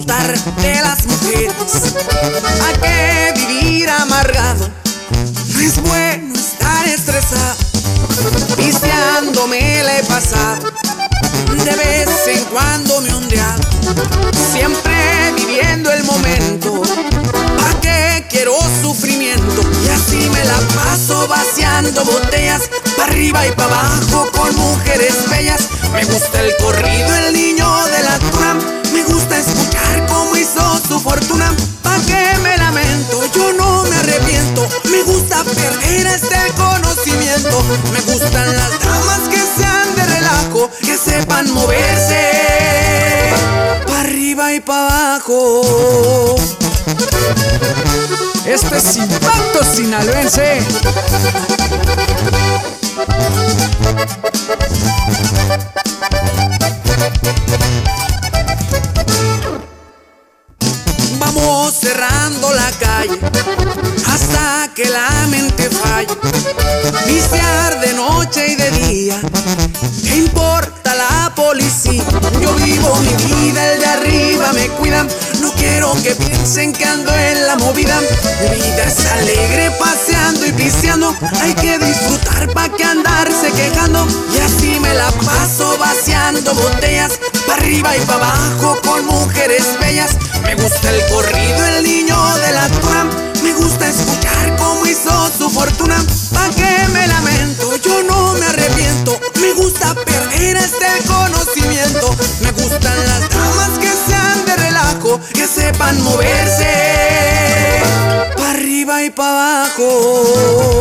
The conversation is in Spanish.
de las mujeres. ¿A qué vivir amargado? No es bueno estar estresado. Pisteándome la he pasado. De vez en cuando me ondeado. Siempre viviendo el momento. ¿A qué quiero sufrimiento? Y así me la paso vaciando botellas. Pa' arriba y pa' abajo con mujeres bellas. Me gusta el corrido, el su fortuna. ¿Pa' qué me lamento? Yo no me arrepiento. Me gusta perder este conocimiento. Me gustan las damas que sean de relajo, que sepan moverse. Pa' arriba y pa' abajo. Esto es Impacto Sinaloense. Cerrando la calle hasta que la mente falle. Viciar de noche y de día. ¿Qué importa la policía? Yo vivo mi vida, el de arriba me cuidan. No quiero que piensen que ando en la movida. Mi vida es alegre paseando y pisteando. Hay que disfrutar pa' que andarse botellas. Pa' arriba y pa' abajo con mujeres bellas. Me gusta el corrido, el niño de la tuna. Me gusta escuchar cómo hizo su fortuna. ¿Pa' qué me lamento? Yo no me arrepiento. Me gusta perder este conocimiento. Me gustan las damas que sean de relajo, que sepan moverse. Pa' arriba y pa' abajo.